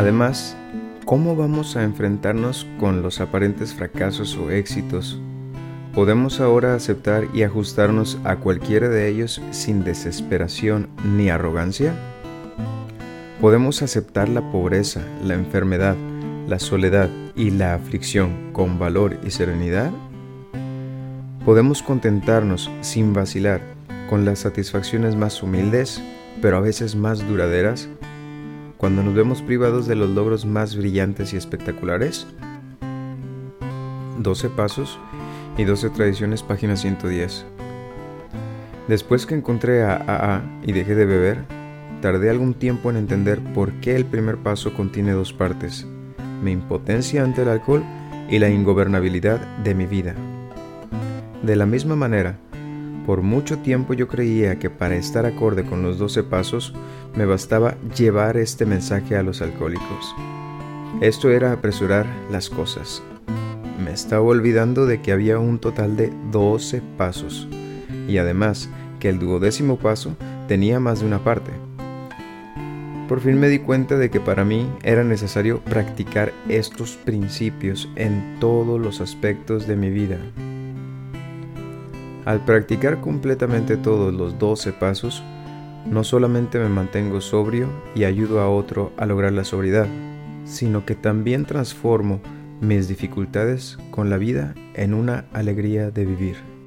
Además, ¿cómo vamos a enfrentarnos con los aparentes fracasos o éxitos? ¿Podemos ahora aceptar y ajustarnos a cualquiera de ellos sin desesperación ni arrogancia? ¿Podemos aceptar la pobreza, la enfermedad, la soledad y la aflicción con valor y serenidad? Podemos contentarnos sin vacilar con las satisfacciones más humildes, pero a veces más duraderas, cuando nos vemos privados de los logros más brillantes y espectaculares? 12 pasos y 12 tradiciones, página 110. Después que encontré a AA y dejé de beber, tardé algún tiempo en entender por qué el primer paso contiene dos partes, mi impotencia ante el alcohol y la ingobernabilidad de mi vida. De la misma manera, por mucho tiempo yo creía que para estar acorde con los 12 pasos me bastaba llevar este mensaje a los alcohólicos. Esto era apresurar las cosas. Me estaba olvidando de que había un total de 12 pasos y además que el duodécimo paso tenía más de una parte. Por fin me di cuenta de que para mí era necesario practicar estos principios en todos los aspectos de mi vida. Al practicar completamente todos los 12 pasos, no solamente me mantengo sobrio y ayudo a otro a lograr la sobriedad, sino que también transformo mis dificultades con la vida en una alegría de vivir.